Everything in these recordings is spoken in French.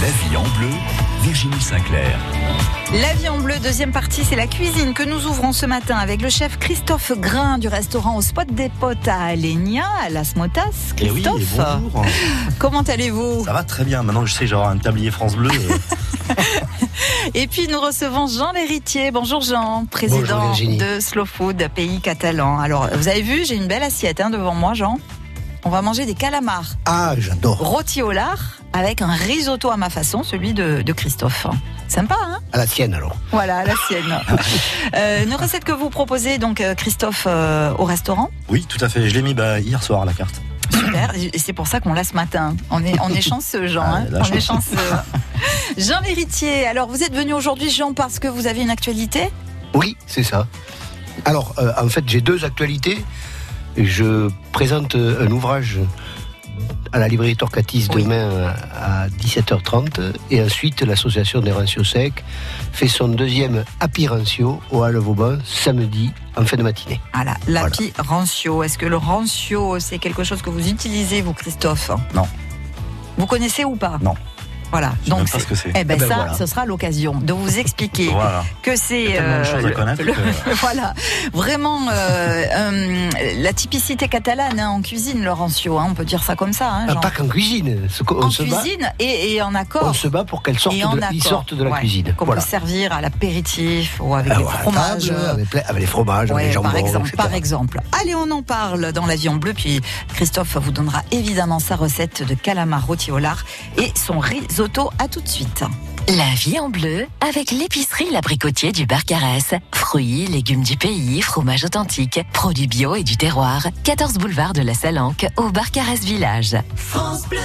La vie en bleu, Virginie Sinclair. La vie en bleu, deuxième partie, c'est la cuisine que nous ouvrons ce matin avec le chef Christophe Grain du restaurant au Spot des Potes à Alenia, à Las Motas. Eh oui, Christophe, bonjour. comment allez-vous? Ça va très bien. Maintenant, je sais j'aurai un tablier France Bleu. euh, Et puis nous recevons Jean Lhéritier. Bonjour Jean, président Bonjour de Slow Food, pays catalan. Alors, vous avez vu, j'ai une belle assiette hein, devant moi, Jean. On va manger des calamars Ah, j'adore. rôtis au lard avec un risotto à ma façon, celui de, de Christophe. Sympa, hein? À la tienne alors. Voilà, la sienne. Euh, une recette que vous proposez, donc, euh, Christophe, euh, au restaurant? Oui, tout à fait. Je l'ai mis bah, hier soir à la carte. Super. Et c'est pour ça qu'on l'a ce matin. On est, on est chanceux, Jean. Ah, hein. on est chance. chanceux. Jean Lhéritier, alors vous êtes venu aujourd'hui, Jean, parce que vous avez une actualité? Oui, c'est ça. Alors, euh, en fait, j'ai deux actualités. Je présente un ouvrage à la librairie Torcatis Oui. demain à 17h30 et ensuite l'association des Rancio Secs fait son deuxième Happy Rancio au Halle Vauban samedi en fin de matinée. Voilà, l'api rancio. Est-ce que le rancio, c'est quelque chose que vous utilisez, vous, Christophe? Non. Vous connaissez ou pas? Non. Voilà. Pas c'est- ce que c'est. Eh ben, Eh ben ça, voilà. ce sera l'occasion de vous expliquer Voilà. que c'est le- que- voilà, vraiment euh, euh, la typicité catalane hein, en cuisine, le rancio. hein, on peut dire ça comme ça. Hein, Ah, pas qu'en cuisine. ce qu'on- en on se bat, cuisine et, et en accord. on se bat pour qu'elles sortent et en de, la Ouais, cuisine. Qu'on Voilà. peut servir à l'apéritif ou avec Ah, des fromages. table, avec, les fromages, Ouais, les jambons, par exemple, etc. par exemple. Allez, on en parle dans l'avion bleu. Puis Christophe vous donnera évidemment sa recette de calamar rôti au lard et son risotto. À tout de suite. La vie en bleu avec l'épicerie L'Abricotier du Barcarès. Fruits, légumes du pays, fromage authentique, produits bio et du terroir. 14 boulevard de la Salanque au Barcarès Village. France Bleu.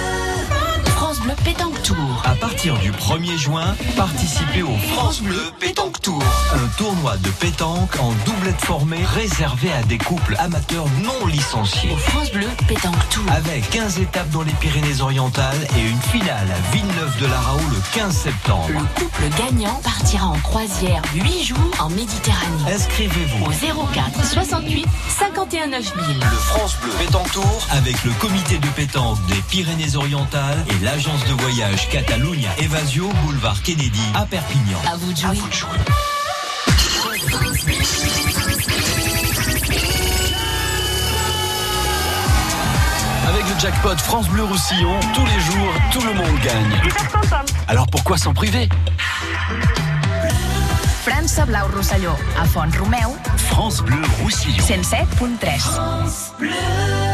Bleu Pétanque Tour. À partir du 1er juin, participez au France Bleu Pétanque Tour. Un tournoi de pétanque en doublette formée réservé à des couples amateurs non licenciés. Au France Bleu Pétanque Tour. Avec 15 étapes dans les Pyrénées-Orientales et une finale à Villeneuve-de-la-Raho le 15 septembre. Le couple gagnant partira en croisière 8 jours en Méditerranée. Inscrivez-vous. Au 04 68 51 9000. Le France Bleu Pétanque Tour avec le comité de pétanque des Pyrénées-Orientales et l'agence de voyage Catalunya Evasio Boulevard Kennedy à Perpignan. À vous de jouer. Avec le jackpot France Bleu Roussillon, tous les jours, tout le monde gagne. Alors pourquoi s'en priver? França Blau Rosselló, a Font Romeu, France Bleu Roussillon. 107.3.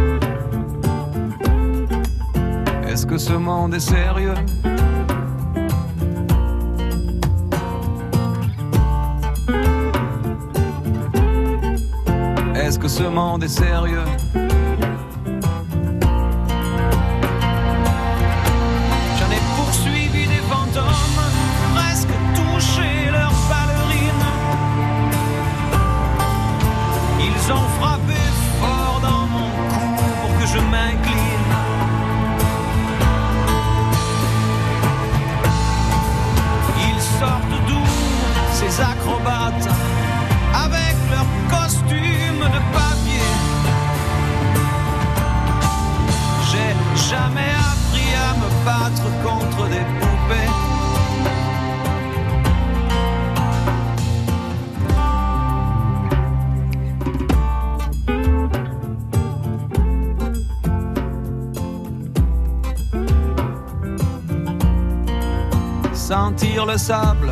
Que ce monde est sérieux Est-ce que ce monde est sérieux? J'en ai poursuivi des fantômes, presque touché leurs ballerines. Ils ont frappé les acrobates avec leurs costumes de papier. J'ai jamais appris à me battre contre des poupées. sentir le sable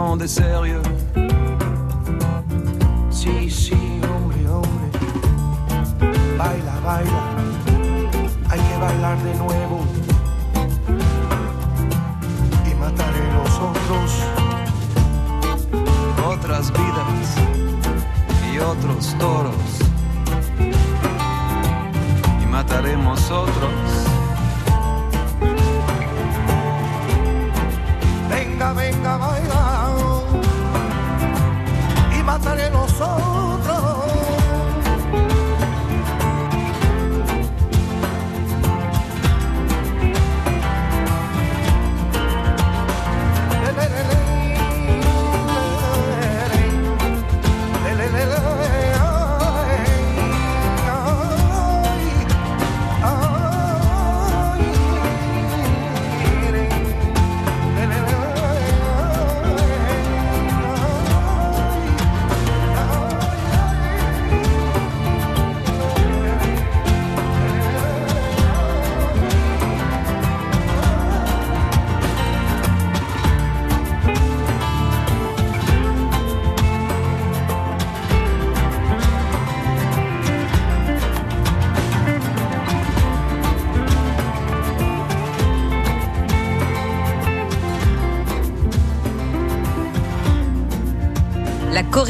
Est sérieux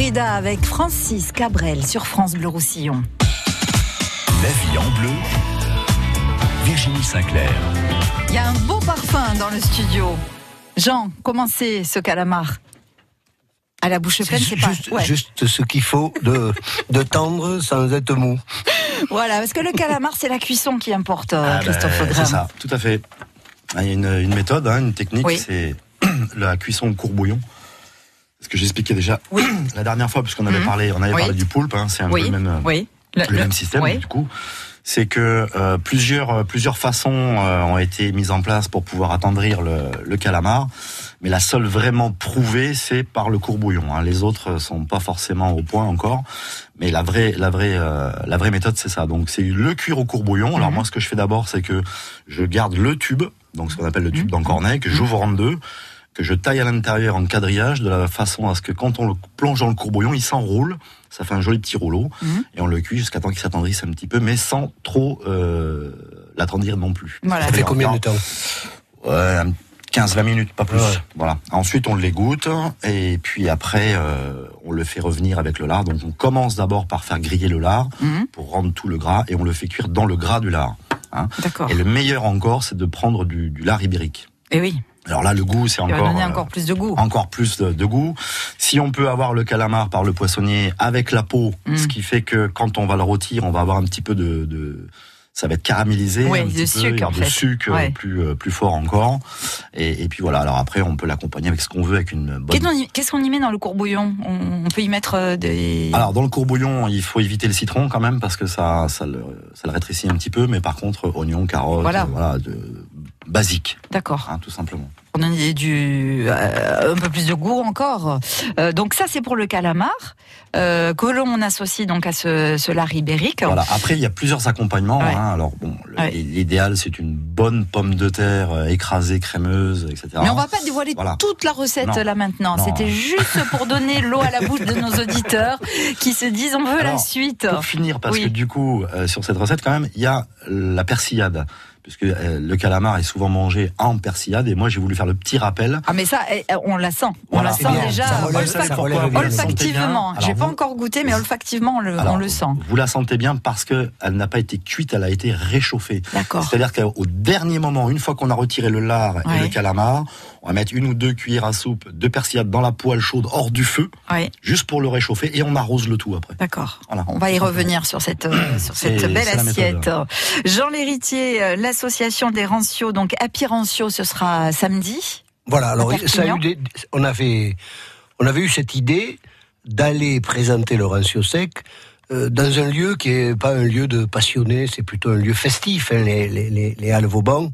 La corrida avec Francis Cabrel sur France Bleu Roussillon. La vie en bleu. Virginie Sinclair. Il y a un beau parfum dans le studio. Jean, comment c'est ce calamar? À la bouche pleine, c'est pas. juste, Ouais. juste ce qu'il faut de, de tendre sans être mou. Voilà, parce que le calamar, c'est la cuisson qui importe, Ah ben, Christophe Grain. C'est ça, tout à fait. Ah, Il y a une, une méthode, hein, une technique, Oui. c'est la cuisson au courbouillon. Ce que j'expliquais déjà Oui. la dernière fois, puisqu'on avait Mhm. parlé, on avait Oui. parlé du poulpe, hein, c'est un peu le même, euh, le, même système du coup. C'est que euh, plusieurs euh, plusieurs façons euh, ont été mises en place pour pouvoir attendrir le, le calamar, mais la seule vraiment prouvée c'est par le courbouillon. Hein. Les autres sont pas forcément au point encore, mais la vraie la vraie euh, la vraie méthode c'est ça. Donc c'est le cuire au courbouillon. Alors Mhm. moi ce que je fais d'abord c'est que je garde le tube, donc ce qu'on appelle le tube Mhm. d'encornet, que j'ouvre en deux que je taille à l'intérieur en quadrillage de la façon à ce que quand on le plonge dans le courbouillon, il s'enroule, ça fait un joli petit rouleau, Mhm. et on le cuit jusqu'à temps qu'il s'attendrisse un petit peu, mais sans trop euh, l'attendrir non plus. Voilà. Ça fait combien de temps Ouais, un 15-20 minutes, pas plus. Ouais. Voilà. Ensuite, on l'égoutte, et puis après, euh, on le fait revenir avec le lard. Donc, on commence d'abord par faire griller le lard Mhm. pour rendre tout le gras, et on le fait cuire dans le gras du lard. D'accord. Et le meilleur encore, c'est de prendre du, du lard ibérique. Et oui, Alors là, le goût, c'est encore donner euh, encore plus de goût. encore plus de, de goût. Si on peut avoir le calamar par le poissonnier avec la peau, Mm. ce qui fait que quand on va le rôtir, on va avoir un petit peu de, de ça va être caramélisé, Oui, un petit peu, sucre, et en de fait. sucre euh, Ouais. plus euh, plus fort encore. Et, et puis voilà. Alors après, on peut l'accompagner avec ce qu'on veut, avec une bonne. Qu'est-ce qu'on y- met dans le courbouillon? On, on peut y mettre des. Alors dans le courbouillon, il faut éviter le citron quand même parce que ça ça le, ça le rétrécit un petit peu. Mais par contre, oignons, carottes, Voilà. voilà, de, basique, D'accord. hein, tout simplement. On a du euh, un peu plus de goût encore. Euh, donc ça c'est pour le calamar euh, que l'on associe donc à ce, ce lard ibérique. Voilà. Après, il y a plusieurs accompagnements. Ouais. hein. Alors bon, Ouais. l'idéal c'est une bonne pomme de terre écrasée, crémeuse, etc. Mais on va pas dévoiler Voilà. toute la recette Non. là maintenant. C'était juste pour donner l'eau à la bouche de nos auditeurs qui se disent on veut la suite. Pour finir, parce Oui. que du coup, sur cette recette, quand même, il y a la persillade. Puisque euh, le calamar est souvent mangé en persillade. Et moi, j'ai voulu faire le petit rappel. Ah mais ça, eh, eh, on la sent. On Voilà. la sent bien. déjà Ça relève- olfac- ça relève bien. olfactivement. J'ai pas vous- encore goûté, mais olfactivement, on le, Alors, on le sent. Vous la sentez bien parce que elle n'a pas été cuite, elle a été réchauffée. D'accord. C'est-à-dire qu'au dernier moment, une fois qu'on a retiré le lard Ouais. et le calamar, on va mettre une ou deux cuillères à soupe de persillade dans la poêle chaude hors du feu, Oui, juste pour le réchauffer, et on arrose le tout après. d'accord. Voilà. On va y revenir sur cette, euh, sur cette belle la assiette. Jean Lhéritier, euh, l'association des rancios, donc Happy Rancio, ce sera samedi. Voilà, alors ça a Perpignan. eu des- on, avait, on avait eu cette idée d'aller présenter le rancio sec euh, dans un lieu qui est pas un lieu de passionnés, c'est plutôt un lieu festif, hein, les, les, les, les Halles Vauban.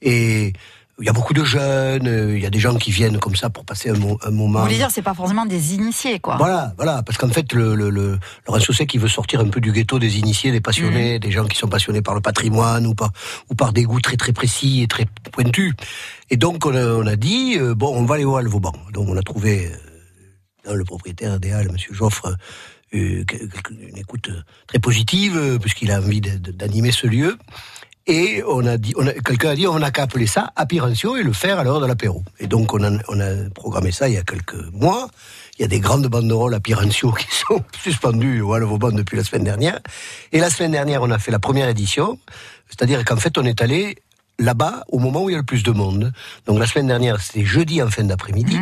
Et il y a beaucoup de jeunes, euh, il y a des gens qui viennent comme ça pour passer un, mo- un moment. Vous voulez dire, c'est pas forcément des initiés, quoi. Voilà, voilà, parce qu'en fait, le, le, le, Sec, il veut sortir un peu du ghetto des initiés, des passionnés, des gens qui sont passionnés par le patrimoine ou par, ou par des goûts très très précis et très pointus. Et donc, on a, on a dit, euh, bon, on va aller au Halles Vauban. Donc, on a trouvé, euh, le propriétaire des Halles, Monsieur Joffre, euh, une écoute très positive, puisqu'il a envie d'animer ce lieu. Et on a dit, on a- quelqu'un a dit, on n'a qu'à appeler ça Appirancio et le faire à l'heure de l'apéro. Et donc on a, on a programmé ça il y a quelques mois. Il y a des grandes banderoles Appirancio qui sont suspendues au Vauban depuis la semaine dernière. Et la semaine dernière, on a fait la première édition. C'est-à-dire qu'en fait, on est allé là-bas au moment où il y a le plus de monde. Donc la semaine dernière, c'était jeudi en fin d'après-midi.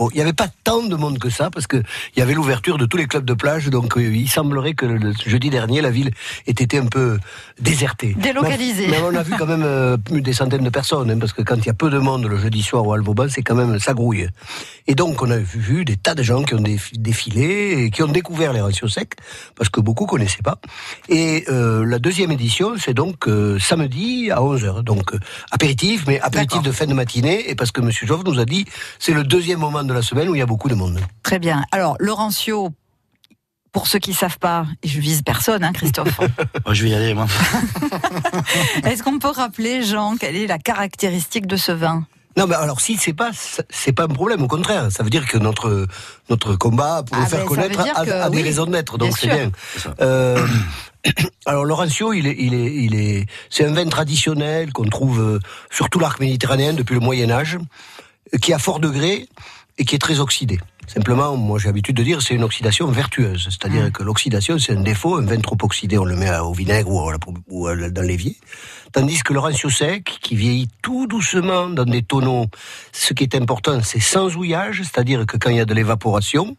Bon, il n'y avait pas tant de monde que ça parce que il y avait l'ouverture de tous les clubs de plage, donc euh, il semblerait que le, jeudi dernier la ville ait été un peu désertée. Délocalisée. Mais, mais on a vu quand même euh, plus des centaines de personnes, hein, parce que quand il y a peu de monde le jeudi soir au Alvauban, c'est quand même ça grouille. Et donc on a vu, des tas de gens qui ont défi- défilé et qui ont découvert les rations secs parce que beaucoup connaissaient pas. Et euh, la deuxième édition, c'est donc euh, samedi à 11h, donc apéritif, mais apéritif de fin de matinée, et parce que Monsieur Joff nous a dit, c'est le deuxième moment de la semaine où il y a beaucoup de monde. Très bien. Alors, Laurencio, pour ceux qui savent pas, et je vise personne, hein, Christophe. Je vais y aller, moi. Est-ce qu'on peut rappeler, Jean, quelle est la caractéristique de ce vin? Non, mais alors si c'est pas c'est pas un problème, au contraire, ça veut dire que notre notre combat pour Ah le faire ben, connaître a, que a des oui, raisons d'être, donc c'est bien. Euh, alors Laurencio, il est il est il est c'est un vin traditionnel qu'on trouve euh, sur tout l'arc méditerranéen depuis le Moyen Âge, euh, qui à fort degré et qui est très oxydé. Simplement, moi j'ai l'habitude de dire c'est une oxydation vertueuse, c'est-à-dire Mmh. que l'oxydation c'est un défaut, un vin trop oxydé on le met au vinaigre ou, à la- ou à la- dans l'évier, tandis que le rancio sec qui vieillit tout doucement dans des tonneaux, ce qui est important c'est sans ouillage, c'est-à-dire que quand il y a de l'évaporation,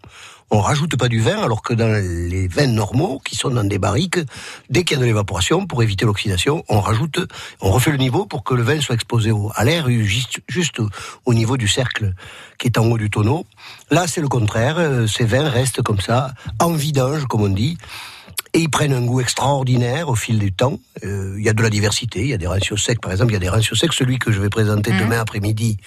on rajoute pas du vin, alors que dans les vins normaux, qui sont dans des barriques, dès qu'il y a de l'évaporation, pour éviter l'oxydation, on rajoute, on refait le niveau pour que le vin soit exposé au- à l'air juste, juste au- au niveau du cercle qui est en haut du tonneau. Là, c'est le contraire. euh, Ces vins restent comme ça, en vidange, comme on dit. Et ils prennent un goût extraordinaire au fil du temps. Euh, Il y a de la diversité. Il y a des rancios secs, par exemple. Il y a des rancios secs. Celui que je vais présenter demain après-midi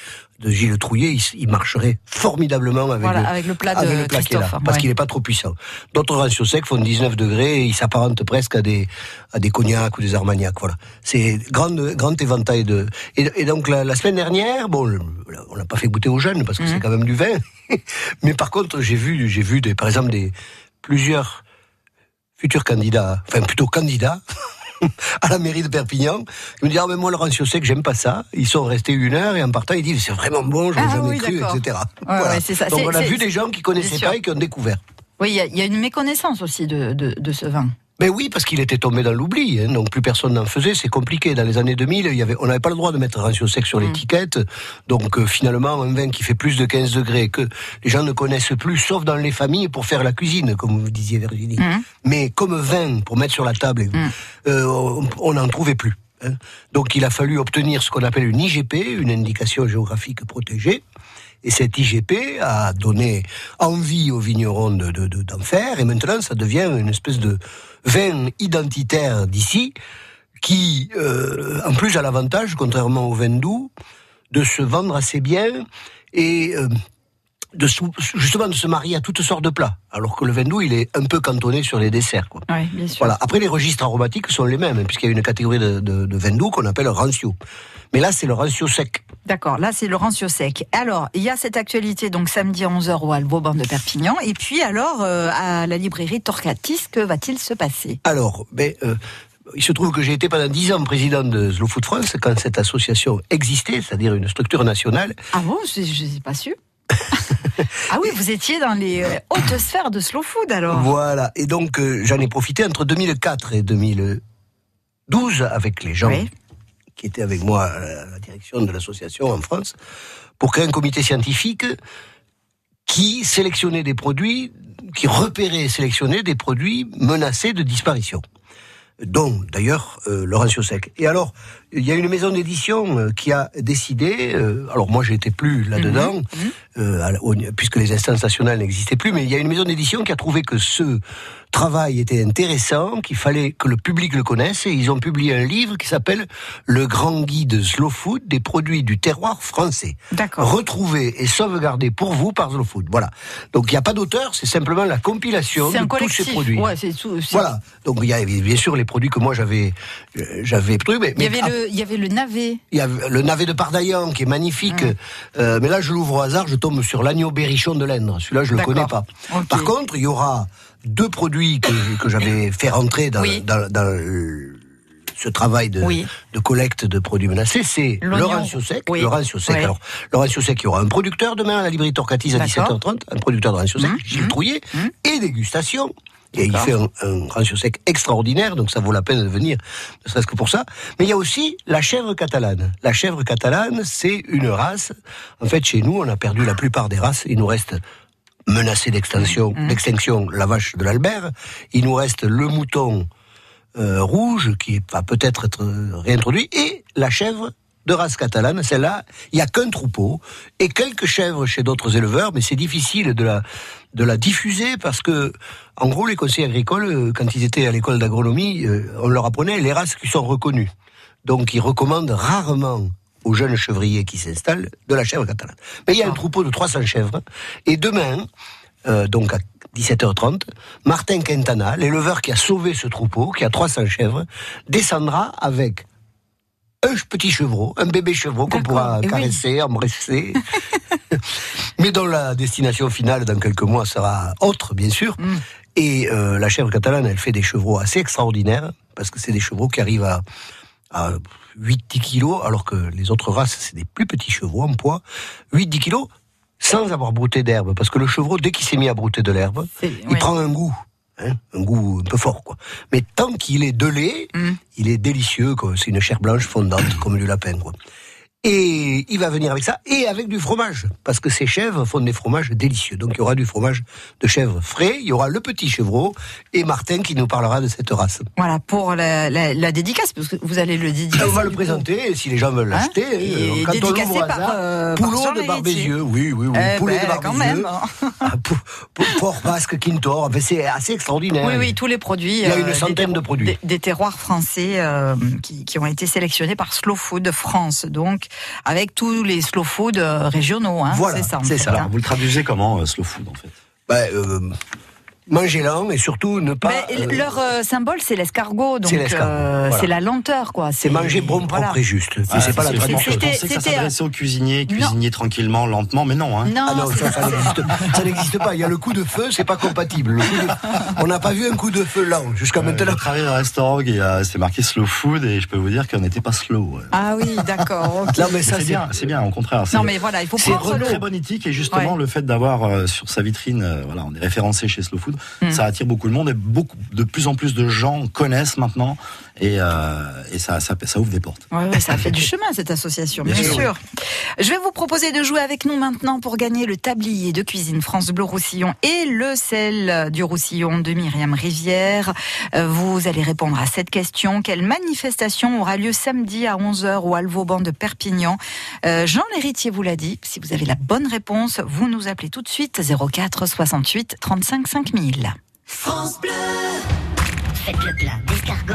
de Gilles Trouillet, il, il marcherait formidablement avec, Voilà, le, avec le plat de avec le plat est là, parce qu'il n'est pas trop puissant. D'autres rancios secs font 19 degrés et ils s'apparentent presque à des, à des cognacs ou des armagnacs. Voilà. C'est grande, grand éventail de. Et, et donc la, la semaine dernière, bon, on l'a pas fait goûter aux jeunes parce que c'est quand même du vin. Mais par contre, j'ai vu, j'ai vu des, par exemple des plusieurs futurs candidats, enfin plutôt candidats. à la mairie de Perpignan, ils me disent ah mais moi le rancio sec j'aime pas ça. Ils sont restés une heure et en partant ils disent c'est vraiment bon, je l'ai Ah jamais oui, cru, etc. Ouais, ouais, c'est ça. Donc C'est- on a vu des gens qui connaissaient pas et qui ont découvert. Oui, il y a- il y, a une méconnaissance aussi de, de, de ce vin. Ben oui, parce qu'il était tombé dans l'oubli, hein, donc plus personne n'en faisait, c'est compliqué. Dans les années 2000, il y avait, on n'avait pas le droit de mettre rancio sec Mm. sur l'étiquette, donc euh, finalement, un vin qui fait plus de 15 degrés, que les gens ne connaissent plus, sauf dans les familles, pour faire la cuisine, comme vous disiez Virginie. Mm. Mais comme vin, pour mettre sur la table, euh, on- n'en trouvait plus. hein. Donc il a fallu obtenir ce qu'on appelle une IGP, une indication géographique protégée. Et cette IGP a donné envie aux vignerons de, de- de- d'en faire, et maintenant ça devient une espèce de vin identitaire d'ici, qui, euh, en plus, a l'avantage, contrairement au vin doux, de se vendre assez bien et euh, de justement de se marier à toutes sortes de plats, alors que le vin doux, il est un peu cantonné sur les desserts. Quoi. Bien sûr. Voilà. Après, les registres aromatiques sont les mêmes, hein, puisqu'il y a une catégorie de, de, de vin doux qu'on appelle rancio. Mais là, c'est le rancio sec. D'accord, là c'est Laurencio Sec. Alors, il y a cette actualité, donc samedi à 11h au Alvauban de Perpignan. Et puis alors, euh, à la librairie Torcatis, que va-t-il se passer? Alors, ben, euh, Il se trouve que j'ai été pendant dix ans président de Slow Food France quand cette association existait, c'est-à-dire une structure nationale. Ah bon? Je n'ai pas su. ah oui, vous étiez dans les euh, hautes sphères de Slow Food alors. Voilà, et donc euh, j'en ai profité entre 2004 et 2012 avec les gens Oui. Qui étaient avec moi à la direction de l'association en France pour créer un comité scientifique qui sélectionnait des produits, qui repérait et sélectionnait des produits menacés de disparition dont d'ailleurs euh, Laurent Sec. Et alors, il y a une maison d'édition euh, qui a décidé, euh, alors moi j'étais plus là-dedans, euh, à la- au- puisque les instances nationales n'existaient plus, mais il y a une maison d'édition qui a trouvé que ce travail était intéressant, qu'il fallait que le public le connaisse, et ils ont publié un livre qui s'appelle Le grand guide Slow Food des produits du terroir français. D'accord. Retrouvé et sauvegardé pour vous par Slow Food. Voilà. Donc il n'y a pas d'auteur, c'est simplement la compilation de un tous ces produits. Ouais, c'est tout. c'est- Voilà. Donc il y a bien sûr les produits que moi j'avais euh, j'avais pris, mais, Il y mais avait le, il y avait le navet. il y a le navet de Pardaillan qui est magnifique. Euh, mais là, je l'ouvre au hasard, je tombe sur l'agneau berrichon de l'Indre. Celui-là, je le connais pas. Par contre, il y aura deux produits que, que j'avais fait rentrer dans, Oui. dans, dans le- ce travail de, Oui. de collecte de produits menacés. C'est L'oignon. Laurent Sec. Oui. Laurent Sec. Oui. Alors, Laurent Sec, il y aura un producteur demain à la librairie Torcatis à D'accord. 17h30, un producteur de Laurent Sec, Hum, Gilles hum, Trouillet, hum. et dégustation. Et il fait un, un rancio sec extraordinaire, donc ça vaut la peine de venir, ne serait-ce que pour ça. Mais il y a aussi la chèvre catalane. La chèvre catalane, c'est une race. En fait, chez nous, on a perdu la plupart des races. Il nous reste menacé d'extinction, d'extinction, la vache de l'Albert. Il nous reste le mouton euh, rouge qui va peut-être être euh, réintroduit et la chèvre de race catalane. Celle-là, il y a qu'un troupeau et quelques chèvres chez d'autres éleveurs, mais c'est difficile de la de la diffuser parce que, en gros, les conseillers agricoles, euh, quand ils étaient à l'école d'agronomie, euh, on leur apprenait les races qui sont reconnues. Donc, ils recommandent rarement aux jeunes chevriers qui s'installent de la chèvre catalane. Mais il y a un troupeau de 300 chèvres et demain, euh, donc à 17h30, Martin Quintana, l'éleveur qui a sauvé ce troupeau, qui a 300 chèvres, descendra avec un petit chevreau, un bébé chevreau qu'on pourra et oui. caresser, embrasser, mais dont la destination finale dans quelques mois sera autre, bien sûr. Mm. Et euh, la chèvre catalane, elle fait des chevreaux assez extraordinaires, parce que c'est des chevreaux qui arrivent à, à 8-10 kilos, alors que les autres races, c'est des plus petits chevreaux en poids. 8-10 kilos, sans avoir brouté d'herbe, parce que le chevreau, dès qu'il s'est mis à brouter de l'herbe, il prend un goût. Hein, un goût un peu fort, quoi. Mais tant qu'il est de lait, Mm. il est délicieux, quoi. C'est une chair blanche fondante, comme du lapin, quoi. Et il va venir avec ça, et avec du fromage, parce que ces chèvres font des fromages délicieux. Donc il y aura du fromage de chèvre frais, il y aura le petit chevreau, et Martin qui nous parlera de cette race. Voilà, pour la, la- la dédicace, parce que vous allez le dédicacer. on va le présenter, et si les gens veulent Hein l'acheter, Et euh, quand on dédicacé l'ouvre au par, hasard, euh, Poulot de Héritier. Barbézieux, oui, oui, oui, Eh poulet ben, de quand même. hein. Ah, porc basque Quintor, c'est assez extraordinaire. Oui, oui, tous les produits. Il y a une des centaine de produits. Des, des terroirs français euh, qui, qui ont été sélectionnés par Slow Food France, donc avec tous les slow food euh, régionaux. Hein, Voilà, c'est ça. en c'est fait, ça. Alors, vous le traduisez comment, euh, slow food, en fait? Bah, euh, manger lent et surtout ne pas. Mais euh, leur euh, symbole, c'est l'escargot, donc C'est euh, voilà. c'est la lenteur, quoi. c'est manger bon, voilà. propre et juste. Ah, c'est pas la c'est- traduction. Je pensais que ça s'adressait aux cuisiniers, Non. cuisiniers tranquillement, lentement, mais non. Hein. Non, Ah non, c'est- ça, ça n'existe pas. Il y a le coup de feu, c'est pas compatible. De- On n'a pas vu un coup de feu lent jusqu'à Euh, maintenant. J'ai travaillé dans un restaurant et euh, c'est marqué slow food et je peux vous dire qu'on n'était pas slow. ouais. Ah oui, d'accord. ok. Non, mais ça, c'est c'est bien, c'est bien, au contraire. c'est- Non, mais voilà, il faut C'est prendre une le. très bonne éthique et justement le fait d'avoir euh, sur sa vitrine, euh, voilà, on est référencé chez Slow Food, Mm. ça attire beaucoup de monde et beaucoup, de plus en plus de gens connaissent maintenant et, euh, et ça, ça, ça ouvre des portes. Ouais, ouais, ça a fait du chemin cette association, bien, Bien sûr. sûr, Je vais vous proposer de jouer avec nous maintenant pour gagner le tablier de cuisine France Bleu Roussillon et le sel du Roussillon de Myriam Rivière. Euh, Vous allez répondre à cette question. Quelle manifestation aura lieu samedi à 11h au Alvauban de Perpignan? Euh, Jean Lhéritier vous l'a dit. Si vous avez la bonne réponse, vous nous appelez tout de suite 04 68 35 5000. Faites le plein d'escargots.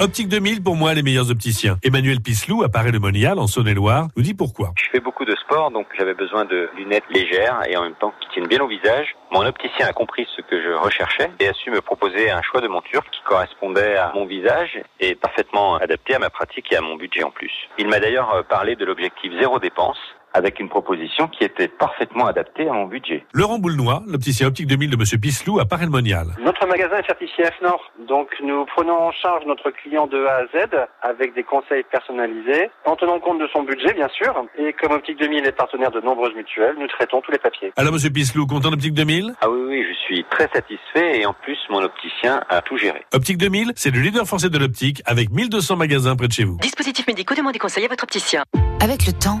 Optique 2000, pour moi, les meilleurs opticiens. Emmanuel Pislou, à Paris-le-Monial, en Saône-et-Loire, nous dit pourquoi. Je fais beaucoup de sport, donc j'avais besoin de lunettes légères et en même temps qui tiennent bien au visage. Mon opticien a compris ce que je recherchais et a su me proposer un choix de monture qui correspondait à mon visage et parfaitement adapté à ma pratique et à mon budget en plus. Il m'a d'ailleurs euh, parlé de l'objectif zéro dépense avec une proposition qui était parfaitement adaptée à mon budget. Laurent Boulnois, l'opticien optique 2000 de Monsieur Pislou, à Paris-le-Monial. Notre magasin est certifié FNOR, donc nous prenons en charge notre client de A à Z avec des conseils personnalisés, en tenant compte de son budget bien sûr, et comme Optique 2000 est partenaire de nombreuses mutuelles, nous traitons tous les papiers. Alors Monsieur Pislou, content d'Optique 2000 Ah oui, oui, je suis très satisfait et en plus mon opticien a tout géré. Optique 2000, c'est le leader français de l'optique avec 1200 magasins près de chez vous. Dispositifs médicaux, demandez conseil à votre opticien. Avec le temps,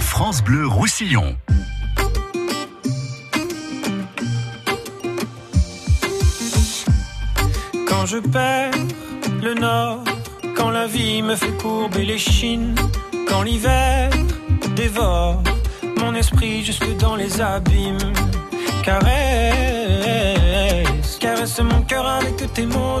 France Bleu Roussillon. Quand je perds le nord, quand la vie me fait courber les chines, quand l'hiver dévore mon esprit jusque dans les abîmes, caresse, caresse mon cœur avec tes mots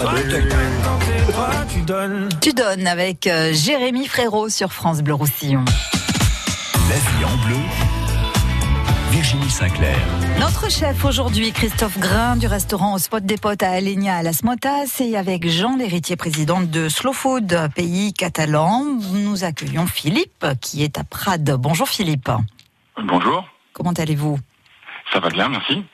Pas donnes donnes. Tu donnes avec euh, Jérémy Frérot sur France Bleu Roussillon. La vie en bleu. Virginie Sinclair. Notre chef aujourd'hui, Christophe Grain du restaurant au Spot des Potes à Alenia à Las Motas et avec Jean l'héritier président de Slow Food, pays catalan, nous accueillons Philippe qui est à Prades. Bonjour Philippe. Bonjour, Comment allez-vous? Ça va bien, merci.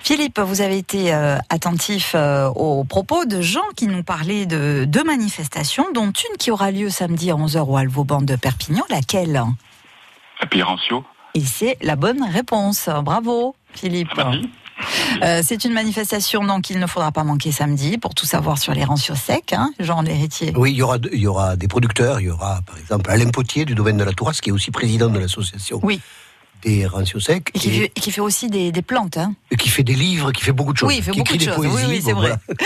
Philippe, vous avez été euh, attentif euh, aux propos de Jean qui nous parlait de deux manifestations, dont une qui aura lieu samedi à 11h au Alvauban de Perpignan. Laquelle? À Pirancio. Et c'est la bonne réponse. Bravo, Philippe. Merci. Euh, c'est une manifestation donc il ne faudra pas manquer samedi pour tout savoir sur les rancios secs, hein, Jean l'héritier. Oui, il y, aura, il y aura des producteurs, il y aura par exemple Alain Potier du domaine de la Tourasse, qui est aussi président de l'association Oui. Des rancios secs. Et qui, et- fait, qui fait aussi des, des plantes. Hein. et qui fait des livres, qui fait beaucoup de choses. Oui, il fait qui beaucoup écrit de des choses. Oui, poésies, oui, c'est bon, vrai. voilà.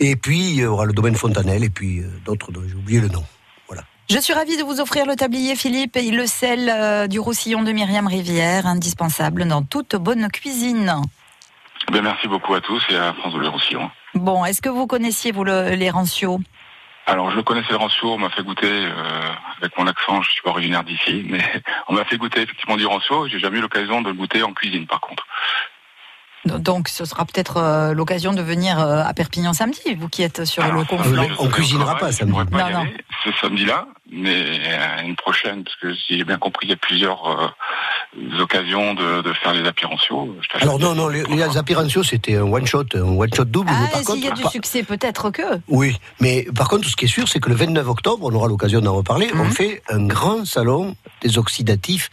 Et puis, il y aura le domaine Fontanelle, et puis euh, d'autres dont j'ai oublié le nom. Je suis ravie de vous offrir le tablier Philippe et le sel euh, du Roussillon de Myriam Rivière, indispensable dans toute bonne cuisine. Ben, merci beaucoup à tous et à France Bleu Roussillon. Bon, est-ce que vous connaissiez vous le- les rancios Alors, je connaissais le on m'a fait goûter, euh, avec mon accent, je suis pas originaire d'ici, mais on m'a fait goûter effectivement du rancio, j'ai jamais eu l'occasion de le goûter en cuisine par contre. Donc ce sera peut-être euh, l'occasion de venir euh, à Perpignan samedi, vous qui êtes sur le serai au travail, je pourrais pas y Non, non. aller ce samedi-là, mais une prochaine, parce que si j'ai bien compris, il y a plusieurs euh, occasions de, de faire les t'achète Alors non, non, les, les Apérantios, c'était un one-shot, un one-shot double. mais Ah, par s'il y a du par- succès, peut-être que. Oui, mais par contre, ce qui est sûr, c'est que le 29 octobre, on aura l'occasion d'en reparler, Mhm. on fait un grand salon des oxydatifs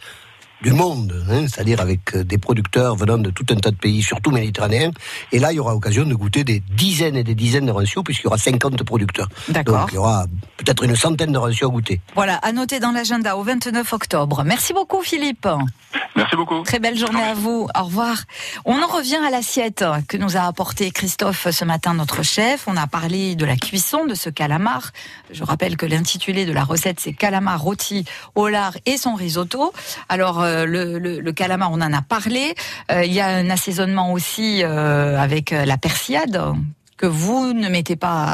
du monde, hein, c'est-à-dire avec euh, des producteurs venant de tout un tas de pays, surtout méditerranéens. Et là, il y aura occasion de goûter des dizaines et des dizaines de rancios, puisqu'il y aura 50 producteurs. D'accord. Donc, il y aura peut-être une centaine de rancios à goûter. Voilà, à noter dans l'agenda au 29 octobre. Merci beaucoup Philippe. Merci beaucoup. Très belle journée à vous. Au revoir. On en revient à l'assiette que nous a apporté Christophe ce matin, notre chef. On a parlé de la cuisson de ce calamar. Je rappelle que l'intitulé de la recette, c'est calamar rôti au lard et son risotto. Alors, le, le- le calamar, on en a parlé. Euh, il y a un assaisonnement aussi euh, avec euh, la persillade que vous ne mettez pas,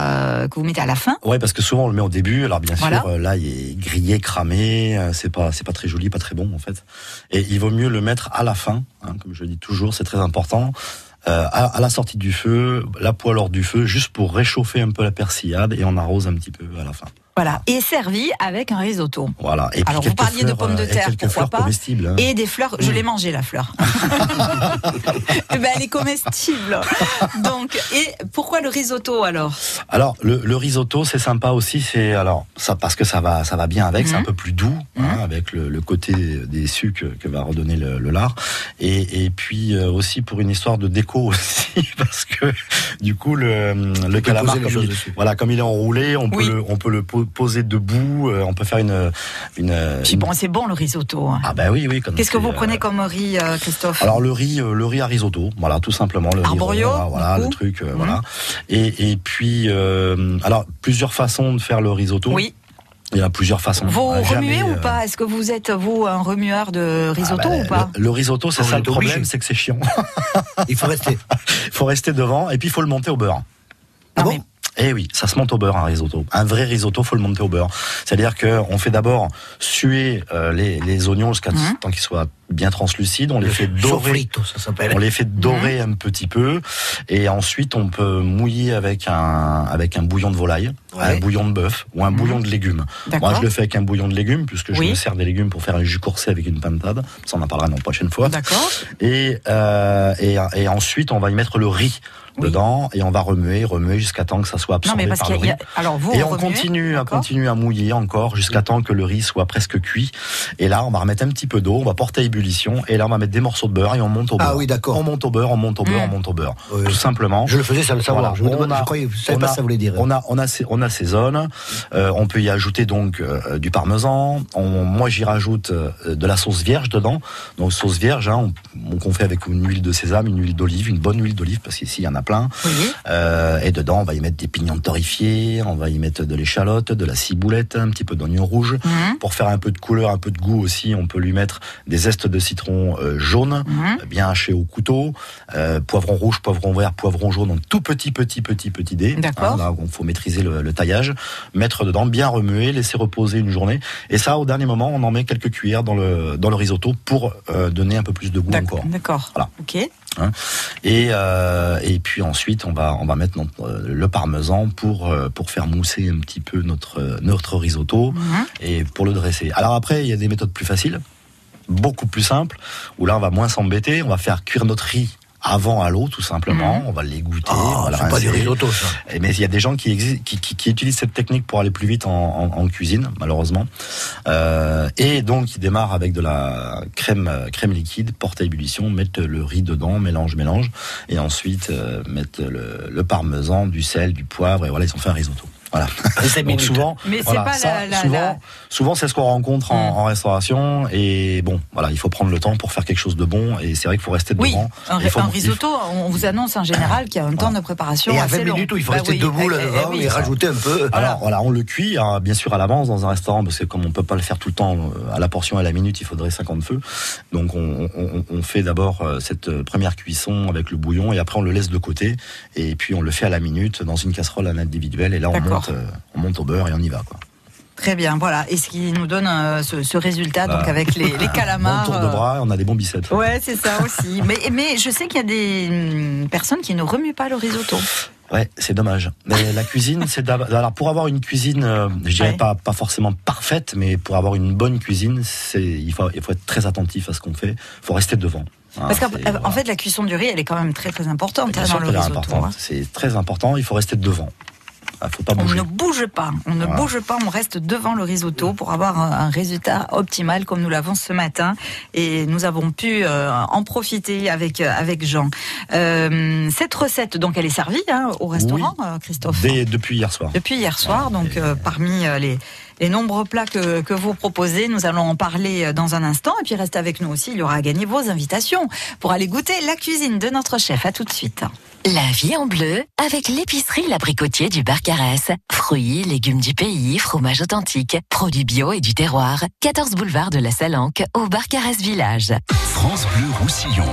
euh, que vous mettez à la fin. Ouais, parce que souvent on le met au début. Alors bien sûr, euh, là, il est grillé, cramé. euh, C'est pas, c'est pas très joli, pas très bon en fait. Et il vaut mieux le mettre à la fin, hein, comme je le dis toujours, c'est très important. Euh, à, à la sortie du feu, la poêle hors du feu, juste pour réchauffer un peu la persillade et on arrose un petit peu à la fin. Voilà, et servi avec un risotto. Voilà. Et puis Alors vous parliez de pommes de euh, et terre, quelques pourquoi fleurs pas comestibles. hein. Et des fleurs, je Mm. l'ai mangée la fleur. Eh ben, elle est comestible. Donc, et pourquoi le risotto alors? Alors le, le risotto c'est sympa aussi c'est alors ça parce que ça va ça va bien avec c'est un Mhm. peu plus doux hein, avec le, le côté des sucres que va redonner le, le lard et, et puis euh, aussi pour une histoire de déco aussi parce que du coup le, le calamar comme il, voilà comme il est enroulé on peut Oui. le, on peut le poser debout euh, on peut faire une une, Puis bon, c'est bon le risotto. hein. ah bah oui oui Qu'est-ce que vous euh, prenez comme riz, euh, Christophe? Alors le riz, le riz à risotto, voilà tout simplement le riz Arborio, voilà le truc, euh, Mhm. voilà. Et, et puis euh, alors plusieurs façons de faire le risotto. Oui. Il y a plusieurs façons. Vous Euh, remuez jamais, ou pas? Est-ce que vous êtes, vous, un remueur de risotto bah, ou pas? le, le risotto, c'est ça le problème, c'est que c'est chiant. Il faut rester. Il faut rester devant et puis il faut le monter au beurre. Non, bon? mais- Eh oui, ça se monte au beurre un risotto. Un vrai risotto, faut le monter au beurre. C'est-à-dire que on fait d'abord suer euh, les, les oignons jusqu'à Mhm. temps qu'ils soient bien translucides. On les fait dorer. Sofrito, ça s'appelle. On les fait dorer un petit peu et ensuite on peut mouiller avec un avec un bouillon de volaille, Ouais. un bouillon de bœuf ou un bouillon de légumes. Moi je le fais avec un bouillon de légumes puisque je me sers des légumes pour faire un jus corsé avec une pintade. Ça on en parlera une prochaine fois. D'accord. Et, euh, et et ensuite on va y mettre le riz Oui. dedans et on va remuer remuer jusqu'à temps que ça soit Non, absorbé mais parce par le a. riz. Alors vous, Et on remuez, continue, à d'accord continue à mouiller encore jusqu'à temps que le riz soit presque cuit. Et là, on va remettre un petit peu d'eau, on va porter à ébullition, et là, on va mettre des morceaux de beurre et on monte au beurre. Ah oui, d'accord. On monte au beurre, on monte au beurre, Mm. on monte au beurre. Oui. Tout simplement. Je le faisais sans le savoir. Voilà. Je, me On demande- a- je croyais, on pas a- ce que ça voulait dire. On a, on a, on assaisonne. Euh, on peut y ajouter donc euh, du parmesan. On, moi, j'y rajoute euh, de la sauce vierge dedans. Donc sauce vierge, hein, on, fait avec une huile de sésame, une huile d'olive, une bonne huile d'olive parce qu'ici il y en a plein. Oui. Euh, et dedans, on va y mettre des pignons torréfiés, on va y mettre de l'échalote, de la ciboulette, un petit peu d'oignon rouge. Mhm. Pour faire un peu de couleur, un peu de goût aussi, on peut lui mettre des zestes de citron euh, jaune, Mhm. bien hachés au couteau, euh, poivron rouge, poivron vert, poivron jaune, en tout petit, petit, petit, petit dé. D'accord. Hein, là, il faut maîtriser le, le taillage, mettre dedans, bien remuer, laisser reposer une journée. Et ça, au dernier moment, on en met quelques cuillères dans le, dans le risotto pour euh, donner un peu plus de goût encore. D'accord. Voilà. Ok. Et, euh, et puis ensuite, on va, on va mettre notre, euh, le parmesan pour, euh, pour faire mousser un petit peu notre, notre risotto Mhm. et pour le dresser. Alors après, il y a des méthodes plus faciles, beaucoup plus simples, où là, on va moins s'embêter. On va faire cuire notre riz avant à l'eau, tout simplement. On va l'égoutter. Ah, on va le c'est pas du risotto, ça. Mais il y a des gens qui, exi- qui, qui- qui utilisent cette technique pour aller plus vite en, en- en cuisine, malheureusement. Euh, et donc, ils démarrent avec de la crème, crème liquide, porte à ébullition, mettent le riz dedans, mélange, mélange, et ensuite euh, mettent le, le parmesan, du sel, du poivre, et voilà, ils ont fait un risotto. Voilà. Donc souvent, Mais voilà, pas ça, la- la- souvent, la- souvent c'est ce qu'on rencontre en, Mm. en restauration, et bon, voilà, il faut prendre le temps pour faire quelque chose de bon, et c'est vrai qu'il faut rester Oui, devant. un, Il faut- un il faut- risotto, on vous annonce en général qu'il y a un temps de préparation Et à assez 20 long. minutes où il faut Bah rester oui, debout eh, là eh, devant oui. et rajouter un peu. Alors voilà, on le cuit hein, bien sûr à l'avance dans un restaurant parce que comme on peut pas le faire tout le temps euh, à la portion et à la minute, il faudrait 50 feux. Donc on, on- on fait d'abord euh, cette euh, première cuisson avec le bouillon et après on le laisse de côté et puis on le fait à la minute dans une casserole en individuel et là on monte, euh, on monte au beurre et on y va quoi. Très bien, voilà. Et ce qui nous donne euh, ce, ce résultat, donc Voilà. avec les, les Bon calamars. tour de euh, bras, on a des bons biceps. Ouais, c'est ça aussi. mais, mais je sais qu'il y a des hum, personnes qui ne remuent pas le risotto. Ouais, c'est dommage. Mais la cuisine, c'est alors pour avoir une cuisine, euh, je dirais Ouais. pas pas forcément parfaite, mais pour avoir une bonne cuisine, c'est il faut il faut être très attentif à ce qu'on fait. Il faut rester devant. Hein, Parce qu'en fait, la cuisson du riz, elle est quand même très très importante hein, dans le risotto. hein. C'est très important. Il faut rester devant. Faut pas On ne bouge pas, on ne Voilà. bouge pas, on reste devant le risotto pour avoir un, résultat optimal comme nous l'avons ce matin et nous avons pu euh, en profiter avec euh, avec Jean. Euh, cette recette donc elle est servie hein, au restaurant Christophe Dès- depuis hier soir. depuis hier soir donc euh, parmi les les nombreux plats que, que vous proposez, nous allons en parler dans un instant. Et puis restez avec nous aussi, il y aura à gagner vos invitations pour aller goûter la cuisine de notre chef. À tout de suite. La vie en bleu avec l'épicerie L'Abricotier du Barcarès. Fruits, légumes du pays, fromage authentique, produits bio et du terroir. 14 boulevard de la Salanque au Barcarès Village. France Bleu Roussillon.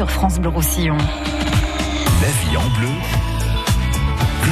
Sur France Bleu Roussillon. La vie en bleu.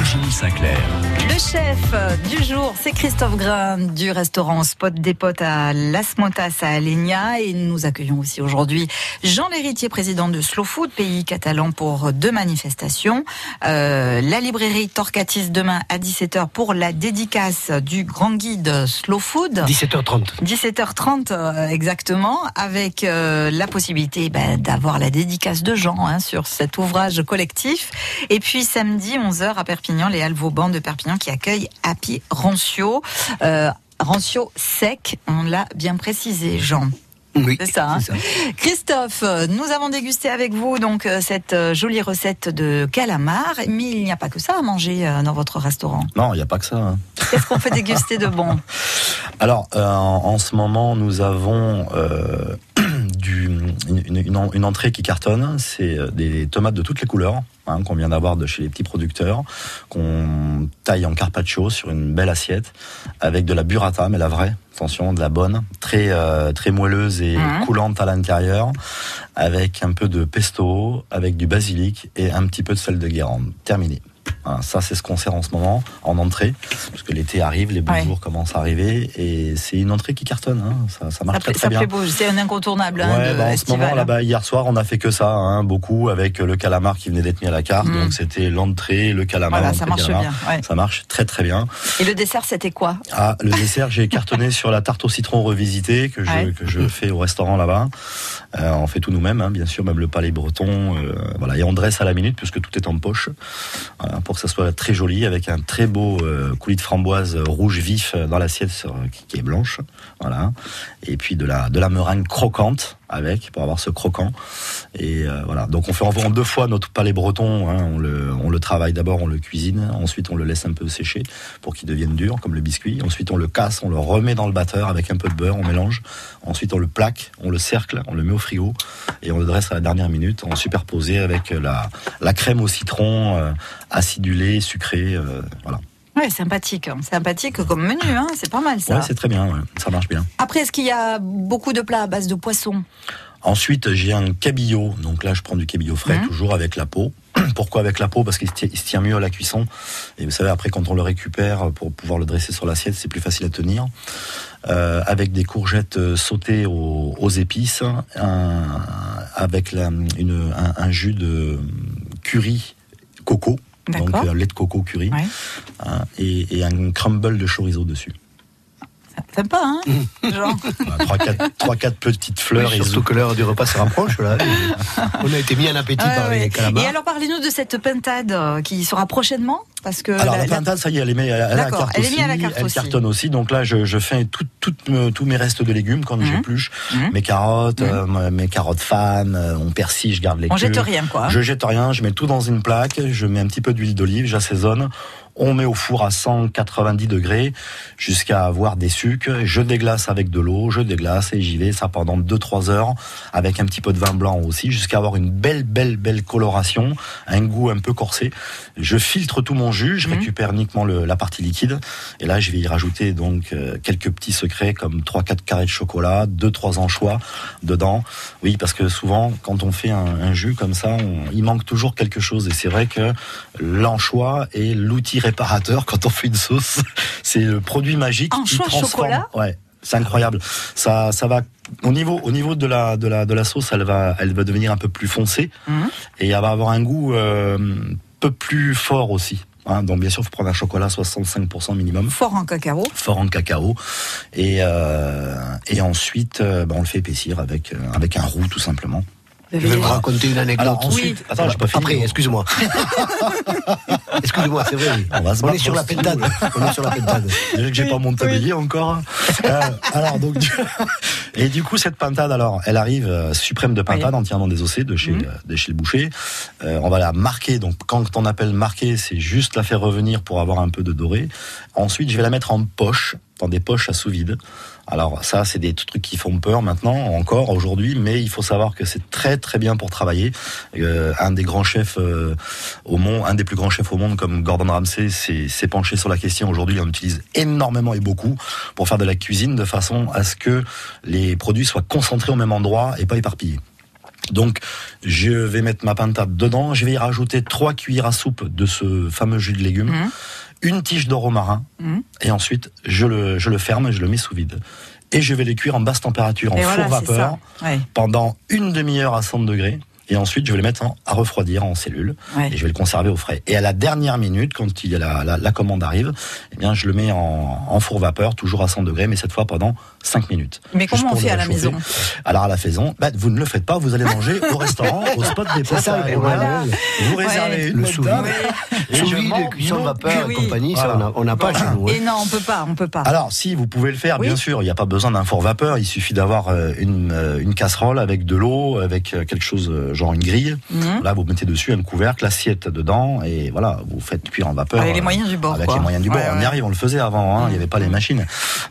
Virginie Sinclair. Le chef du jour, c'est Christophe Grain du restaurant Spot des Potes à Las Motas à Alenia. Et nous accueillons aussi aujourd'hui Jean Lhéritier, président de Slow Food, pays catalan, pour deux manifestations. Euh, la librairie Torcatis demain à 17h pour la dédicace du grand guide Slow Food. 17h30. 17h30 euh, exactement, avec euh, la possibilité ben, d'avoir la dédicace de Jean hein, sur cet ouvrage collectif. Et puis samedi 11h à Perpignan, les Halles Vauban de Perpignan qui accueillent Happy Rancio. Euh, Rancio sec, on l'a bien précisé, Jean. Oui, c'est ça, hein. ça. Christophe, euh, nous avons dégusté avec vous donc euh, cette jolie recette de calamar, mais il n'y a pas que ça à manger dans votre restaurant. Non, il n'y a pas que ça. hein. Qu'est-ce qu'on fait déguster de bon? Alors, euh, en, en ce moment, nous avons euh, du, une, une- une entrée qui cartonne. C'est euh, des tomates de toutes les couleurs hein, qu'on vient d'avoir de chez les petits producteurs, qu'on taille en carpaccio sur une belle assiette avec de la burrata, mais la vraie. Attention, de la bonne, très euh, très moelleuse et Mhm. coulante à l'intérieur, avec un peu de pesto, avec du basilic et un petit peu de sel de Guérande. Terminé. Voilà, ça, c'est ce qu'on sert en ce moment en entrée, parce que l'été arrive, les beaux Ouais. jours commencent à arriver, et c'est une entrée qui cartonne. hein. Ça, ça marche Ça, très ça bien. plaît beau, c'est un incontournable hein, Ouais, de bah, en ce moment hein. là-bas hier soir on a fait que ça, hein, beaucoup avec le calamar qui venait d'être mis à la carte. Mm. Donc c'était l'entrée, le calamar, Voilà, ça marche calamar. bien, ouais. Ça marche très très bien. Et le dessert, c'était quoi? Ah, le dessert, j'ai cartonné sur la tarte au citron revisité que je, Ouais. que je fais au restaurant là-bas. Euh, on fait tout nous-mêmes, bien sûr, même le palais breton. euh, voilà, et on dresse à la minute puisque tout est en poche voilà, pour que ça soit très joli avec un très beau euh, coulis de framboise rouge vif dans l'assiette qui, qui est blanche. Voilà, et puis de la meringue croquante avec pour avoir ce croquant. Et euh, voilà, donc on fait en deux fois notre palais breton. hein, on le on le travaille d'abord, on le cuisine, ensuite on le laisse un peu sécher pour qu'il devienne dur comme le biscuit. Ensuite on le casse, on le remet dans le batteur avec un peu de beurre, on mélange. Ensuite on le plaque, on le cercle, on le met au frigo et on le dresse à la dernière minute en superposé avec la la crème au citron euh, acidulée, sucrée. euh, voilà. Ouais, sympathique, hein. sympathique comme menu, hein. c'est pas mal ça. Ouais, c'est très bien, ouais, ça marche bien. Après, est-ce qu'il y a beaucoup de plats à base de poisson? Ensuite, j'ai un cabillaud. Donc là, je prends du cabillaud frais, Mhm. toujours avec la peau. Pourquoi avec la peau? Parce qu'il se tient- mieux à la cuisson. Et vous savez, après, quand on le récupère pour pouvoir le dresser sur l'assiette, c'est plus facile à tenir. Euh, avec des courgettes euh, sautées aux, aux épices, un- avec la- une- un, un jus de curry coco. Donc D'accord. euh, lait de coco curry. Ouais. Hein, et, et un crumble de chorizo dessus. Sympa, hein Genre. Voilà, trois, quatre, petites fleurs. Oui, et surtout que l'heure du repas se rapproche. Là. On a été mis en appétit Ouais, par ouais. les calamars. Et alors, parlez-nous de cette pintade euh, qui sera prochainement parce que Alors la- la, pintade, ça y est, elle est, mise à la carte elle est aussi. mise à la carte elle aussi. cartonne aussi. Donc là, je, je fais tout, tout, euh, tous mes restes de légumes quand Mhm. j'épluche. Mes carottes, euh, mes carottes fan, euh, on persille, je garde les On queues. jette rien, quoi, hein. Je jette rien, je mets tout dans une plaque, je mets un petit peu d'huile d'olive, j'assaisonne. On met au four à 190 degrés jusqu'à avoir des sucs. Je déglace avec de l'eau, je déglace et j'y vais ça pendant 2-3 heures avec un petit peu de vin blanc aussi jusqu'à avoir une belle, belle, belle coloration, un goût un peu corsé. Je filtre tout mon jus, je récupère uniquement le- la partie liquide et là je vais y rajouter donc euh, quelques petits secrets comme 3-4 carrés de chocolat, 2-3 anchois dedans. Oui, parce que souvent quand on fait un, un jus comme ça, on- il manque toujours quelque chose et c'est vrai que l'anchois est l'outil réparateur quand on fait une sauce. C'est le produit magique qui transforme. chocolat Ouais. C'est incroyable. Ça, ça va au niveau, au niveau de la, de la, de la sauce, elle va, elle va devenir un peu plus foncée Mhm. et elle va avoir un goût euh, peu plus fort aussi. Hein, donc bien sûr, il faut prendre un chocolat 65% minimum, fort en cacao. fort en cacao, et euh, et ensuite, euh, bah, on le fait épaissir avec euh, avec un roux tout simplement. Je vais vous raconter une anecdote. Alors ensuite, attends, j'ai pas fini. Après, excuse-moi. excuse-moi, c'est vrai. On va se On est sur la pentade. On est sur la pentade. Déjà que j'ai pas mon tablier encore. Euh, alors donc et du coup cette pintade alors elle arrive euh, suprême de pintade entièrement désossée de chez euh, de chez le boucher. Euh, on va la marquer donc quand on appelle marquer c'est juste la faire revenir pour avoir un peu de doré. Ensuite je vais la mettre en poche dans des poches à sous vide. Alors ça, c'est des trucs qui font peur maintenant, encore aujourd'hui, mais il faut savoir que c'est très très bien pour travailler. Euh, un des grands chefs euh, au monde, un des plus grands chefs au monde, comme Gordon Ramsay, s'est penché sur la question. Aujourd'hui, il en utilise énormément et beaucoup pour faire de la cuisine de façon à ce que les produits soient concentrés au même endroit et pas éparpillés. Donc, je vais mettre ma pintade dedans. Je vais y rajouter trois cuillères à soupe de ce fameux jus de légumes, Mmh. Une tige de romarin, Mhm. et ensuite je le, je le ferme et je le mets sous vide. Et je vais les cuire en basse température, en Et four voilà, vapeur. Ouais. pendant une demi-heure à 100 degrés. Et ensuite, je vais le mettre en- à refroidir en cellule. Ouais. Et je vais le conserver au frais. Et à la dernière minute, quand il y a la, la, la commande arrive, eh bien, je le mets en, en four vapeur, toujours à 100 degrés, mais cette fois pendant 5 minutes. Mais comment on fait à la maison Alors à la maison, bah, vous ne le faites pas, vous allez manger au restaurant, au spot des ça, voilà. Vous réservez Ouais. Le sous vide, cuisson vapeur oui. et compagnie, ça, Voilà. on n'a pas chez nous. hein. Et non, on peut pas, on peut pas. Alors, si vous pouvez le faire, Oui. bien sûr, il n'y a pas besoin d'un four vapeur. Il suffit d'avoir euh, une, euh, une casserole avec de l'eau, avec euh, quelque chose, genre une grille. Mhm. Là, vous mettez dessus un couvercle, l'assiette dedans, et voilà, vous faites cuire en vapeur. Avec les moyens du bord, Avec quoi. les moyens du bord. Ouais, on y arrive, on le faisait avant, hein, il n'y avait pas les machines.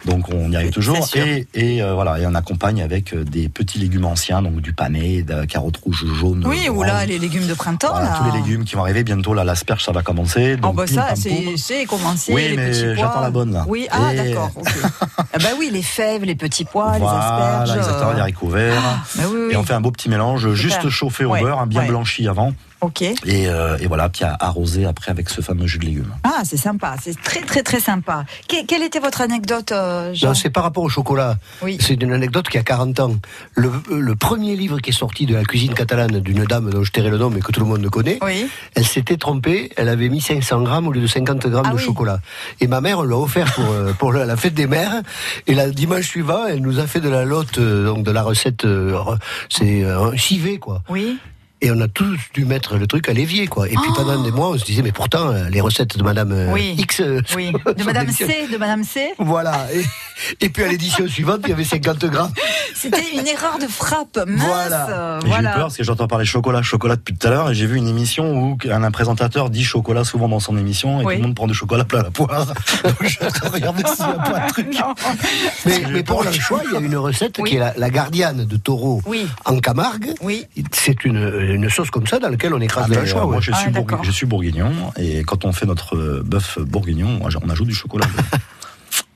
Donc, on y arrive toujours. Et, et euh, voilà, et on accompagne avec euh, des petits légumes anciens, donc du panais, de carottes rouges, jaunes. Oui, ou là, les légumes de printemps. Voilà, là. tous les légumes qui vont arriver bientôt. Là, l'asperge, ça va commencer. Oh Donc, bah pim, ça, c'est commencé. Oui, les mais j'attends la bonne, là. Oui, ah Et- d'accord. ok. ah bah oui, les fèves, les petits pois, les asperges. exactement, les haricots verts. bah oui, oui. Et on fait un beau petit mélange, juste chauffé au Ouais, beurre, hein, bien ouais. blanchi avant. Ok. Et, euh, et voilà, puis à arroser après avec ce fameux jus de légumes. Ah, c'est sympa, c'est très très très sympa. Que- quelle était votre anecdote, euh, Jean Non, c'est par rapport au chocolat. Oui. C'est une anecdote qui a 40 ans. Le, le premier livre qui est sorti de la cuisine catalane d'une dame dont je tairai le nom mais que tout le monde connaît, Oui. elle s'était trompée, elle avait mis 500 grammes au lieu de 50 grammes Ah de oui. chocolat. Et ma mère, on l'a offert pour, euh, pour la la fête des mères. Et le dimanche suivant, elle nous a fait de la lotte, euh, donc de la recette, re- c'est un civet, quoi. Oui. Et on a tous dû mettre le truc à l'évier, quoi. Et puis pendant des mois, on se disait, mais pourtant, euh, les recettes de Madame euh, Oui. X. euh, Oui. De Madame. C, de Madame C. Voilà. Et, et puis à l'édition suivante, il y avait 50 grammes. C'était une erreur de frappe. Mince. Voilà. J'ai eu peur parce que j'entends parler chocolat, chocolat depuis tout à l'heure et j'ai vu une émission où un, un présentateur dit chocolat souvent dans son émission et Oui. tout le monde prend du chocolat plein la poire. Donc je regarder s'il n'y a pas un truc. Mais, mais pour l'anchois, il y a une recette qui est la, la gardienne de taureau Oui. en Camargue. Oui. C'est une, une sauce comme ça dans laquelle on écrase Ah, de l'anchois. euh, moi je Ah, suis, je suis bourguignon et quand on fait notre bœuf bourguignon, on ajoute du chocolat.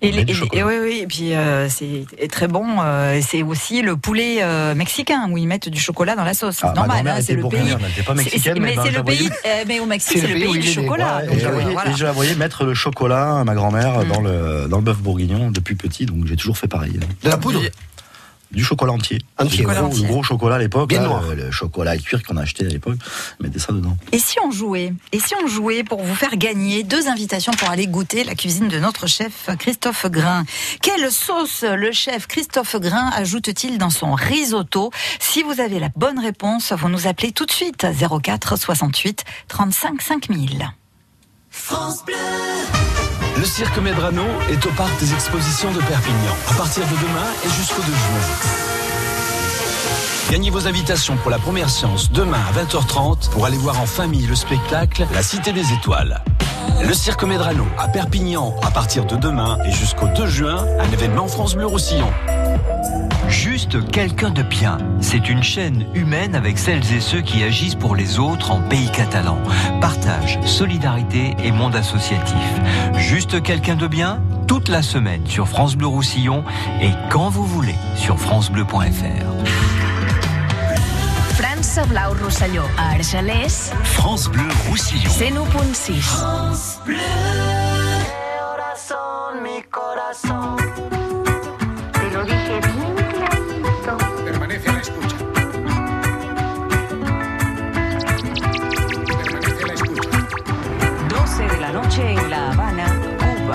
Et, les- oui, oui, et puis euh, c'est très bon. euh, c'est aussi le poulet euh, mexicain où ils mettent du chocolat dans la sauce. Ah, C'est ma normal, hein, c'est le pays. pas mexicaine, mais mais c'est le pays. euh, mais au Mexique, c'est le pays du chocolat. Et je, la euh, voyais, voilà. et je la voyais mettre le chocolat à ma grand-mère Mm. dans le dans le bœuf bourguignon depuis petit, donc j'ai toujours fait pareil. De la poudre Du chocolat entier. Entier. Le Chocolat gros, entier. gros chocolat à l'époque, Bien là, noir. le, chocolat à cuire qu'on a acheté à l'époque, mettez ça dedans. Et si on jouait Et si on jouait pour vous faire gagner deux invitations pour aller goûter la cuisine de notre chef Christophe Grain? Quelle sauce le chef Christophe Grain ajoute-t-il dans son risotto? Si vous avez la bonne réponse, vous nous appelez tout de suite 04 68 35 5000. Le cirque Medrano est au parc des expositions de Perpignan à partir de demain et jusqu'au 2 juin. Gagnez vos invitations pour la première séance demain à 20h30 pour aller voir en famille le spectacle La Cité des Étoiles. Le cirque Medrano à Perpignan à partir de demain et jusqu'au 2 juin, un événement France Bleu Roussillon. Juste quelqu'un de bien. C'est une chaîne humaine avec celles et ceux qui agissent pour les autres en pays catalan. Partage, solidarité et monde associatif. Juste quelqu'un de bien toute la semaine sur France Bleu Roussillon et quand vous voulez sur francebleu.fr. França Blau Rosselló, a Argelès, France Bleu Roussillon. 101.6. Te lo dije bien clarito. Permanece a la escucha. Permanece a la escucha. 12 de la noche en La Habana, Cuba.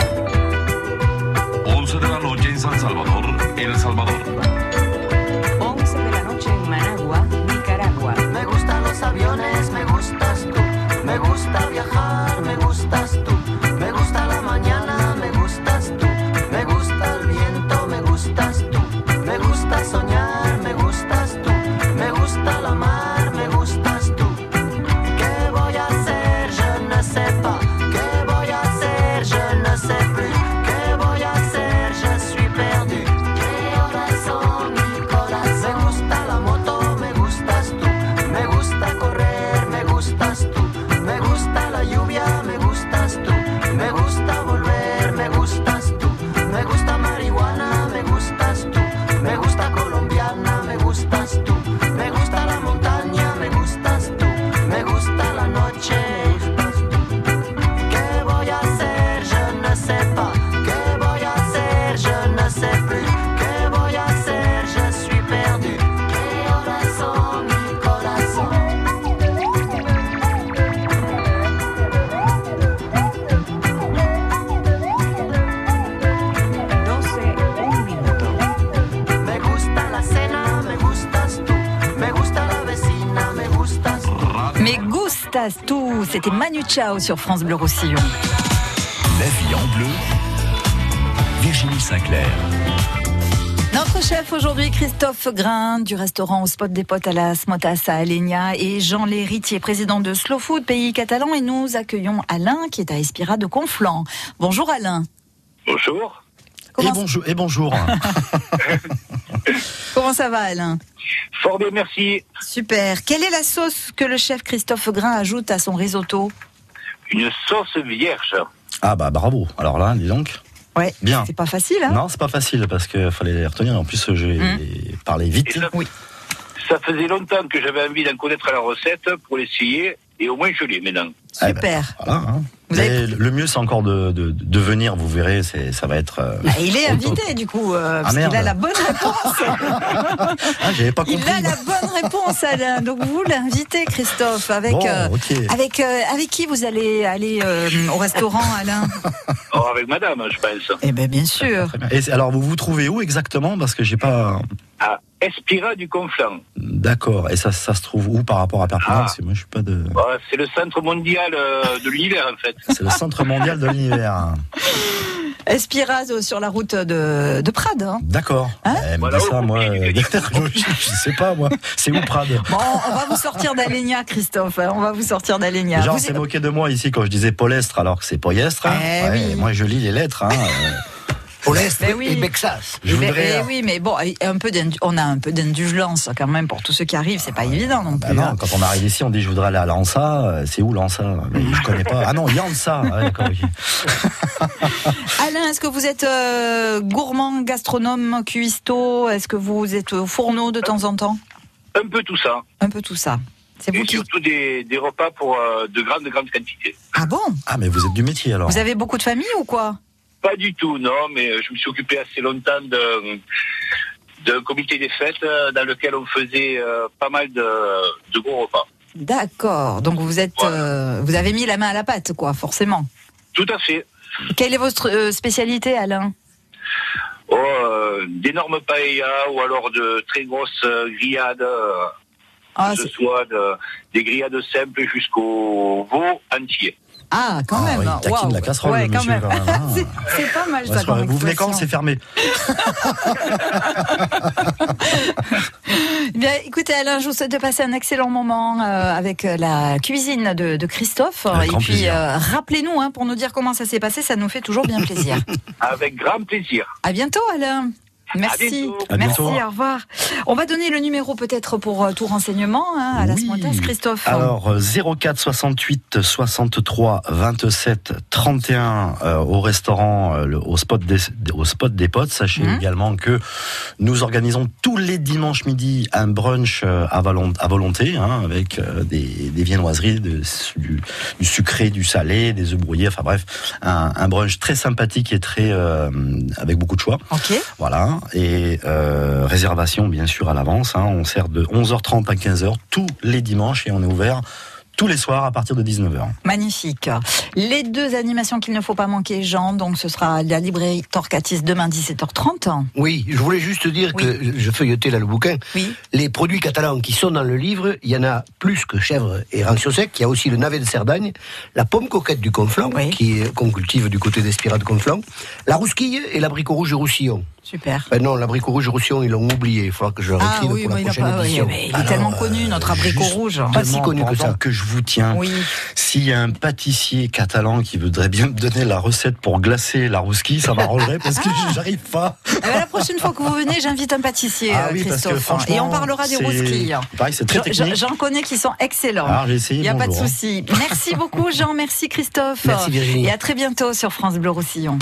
11 de la noche en San Salvador, C'était Manu Chao sur France Bleu Roussillon. La vie en bleu. Virginie Sinclair. Notre chef aujourd'hui, Christophe Grain, du restaurant au spot des potes à la Smotas à Alenia, et Jean Léritier, président de Slow Food, pays catalan, et nous accueillons Alain, qui est à Espira de Conflans. Bonjour Alain. Bonjour. Et bonjour. Et bonjour. Comment ça va Alain Fort bien, merci. Super. Quelle est la sauce que le chef Christophe Grain ajoute à son risotto Une sauce vierge. Ah bah bravo. Alors là, dis donc. Ouais. Bien. C'est pas facile, hein Non, c'est pas facile parce qu'il fallait les retenir. En plus, j'ai Hum. parlé vite. Ça, ça faisait longtemps que j'avais envie d'en connaître la recette pour l'essayer, et au moins je l'ai maintenant. Eh ben, Super. voilà. hein. Mais Le mieux, c'est encore de, de, de venir. Vous verrez, c'est, ça va être. euh, Ah, Il est top. invité du coup, euh, Ah, parce qu'il a la bonne réponse. Ah, j'avais pas Il compris. a la bonne réponse, Alain. Donc vous l'invitez, Christophe. Avec, Bon, euh, avec, euh, avec qui vous allez aller euh, au restaurant, Alain? Oh, avec madame, je pense. Eh bien, bien sûr. Et c'est- alors, vous vous trouvez où exactement? Parce que j'ai pas. À Espira du Conflans. D'accord. Et ça, ça se trouve où par rapport à Perpignan Ah. Moi, je suis pas de. Voilà, c'est le centre mondial euh, de l'univers, en fait. C'est le centre mondial de l'univers. Espiraz euh, sur la route de, de Prades. hein. D'accord. Eh, me dis ça, moi. euh, je, je sais pas, moi. C'est où Prades Bon, on va vous sortir d'Alenia, Christophe. hein. On va vous sortir d'Alenia. Les gens Vous- s'est moqué de moi ici quand je disais Polestre alors que c'est Poyestre. hein. Eh Ouais, oui. Moi, je lis les lettres. Hein. euh. Polestre Mais oui. et Bexas. Je Mais- voudrais. eh oui, mais bon, un peu on a un peu d'indulgence quand même pour tous ceux qui arrivent. C'est pas évident non Ah plus. non, hein. quand on arrive ici, on dit je voudrais aller à Lança. Euh, C'est où Mais Je connais pas. Ah non, Yansa. D'accord. Alain, est-ce que vous êtes euh, gourmand, gastronome, cuistot Est-ce que vous êtes au fourneau de temps en temps? Un peu tout ça. Un peu tout ça. C'est vous Et qui. surtout des, des repas pour euh, de grandes, grandes quantités. Ah bon? Ah, mais vous êtes du métier alors. Vous avez beaucoup de famille ou quoi? Pas du tout, non, mais euh, je me suis occupé assez longtemps de d'un comité des fêtes euh, dans lequel on faisait euh, pas mal de, de gros repas. D'accord. Donc vous êtes, euh, vous avez mis la main à la pâte, quoi, forcément. Tout à fait. Quelle est votre spécialité, Alain? Oh, euh, d'énormes paellas ou alors de très grosses grillades, Ah, que ce soit de- des grillades simples jusqu'au veau entier. Ah, quand Ah même. il taquine la casserole, Ouais, le quand monsieur, même. quand même, hein. c'est, pas mal Ouais, ça. comme vous venez quand. C'est fermé. Eh Bien, écoutez, Alain, je vous souhaite de passer un excellent moment euh, avec euh, la cuisine de, de Christophe. Avec Et grand puis, euh, rappelez-nous hein, pour nous dire comment ça s'est passé. Ça nous fait toujours bien plaisir. Avec grand plaisir. à bientôt, Alain. Merci. bientôt. À Merci, au revoir. On va donner le numéro peut-être pour euh, tout renseignement hein, à la Oui. Smotas, Christophe. Alors euh, 04 68 63 27 31 euh, au restaurant euh, le- au spot des au spot des potes. Sachez Mhm. également que nous organisons tous les dimanches midi un brunch euh, à, volon- à volonté hein, avec euh, des, des viennoiseries, de- du, du sucré, du salé, des œufs brouillés. Enfin bref, un, un brunch très sympathique et très euh, avec beaucoup de choix. Ok. Voilà. Et euh, réservation, bien sûr, à l'avance. hein. On sert de 11h30 à 15h tous les dimanches et on est ouvert tous les soirs à partir de 19h. Magnifique. Les deux animations qu'il ne faut pas manquer, Jean, donc ce sera la librairie Torcatis demain 17h30. Oui, je voulais juste dire que je feuilletais là le bouquin. Oui. Les produits catalans qui sont dans le livre, il y en a plus que chèvre et rancio sec. Il y a aussi le navet de Cerdagne, la pomme coquette du Conflans, qui est- qu'on cultive du côté d'Espira de Conflans, la rousquille et l'abricot rouge du Roussillon. Super. Ben non, l'abricot rouge Roussillon, ils l'ont oublié. Il faudra que je le Ah oui, pour la prochaine pas- oui, mais il est Alors, tellement connu, notre abricot rouge. Pas si connu que ça. que je vous tiens. Oui. S'il y a un pâtissier catalan qui voudrait bien me donner la recette pour glacer la rousquille, ça m'arrangerait parce que j'arrive pas. Eh ben, la prochaine fois que vous venez, j'invite un pâtissier, Ah oui, parce que Christophe. et on parlera des rousquilles. pareil, c'est très J'en- technique. J'en connais qui sont excellents. Alors, j'ai essayé, Il n'y a pas de hein. souci. Merci beaucoup, Jean. Merci, Christophe. Merci, Virginie. Et à très bientôt sur France Bleu Roussillon.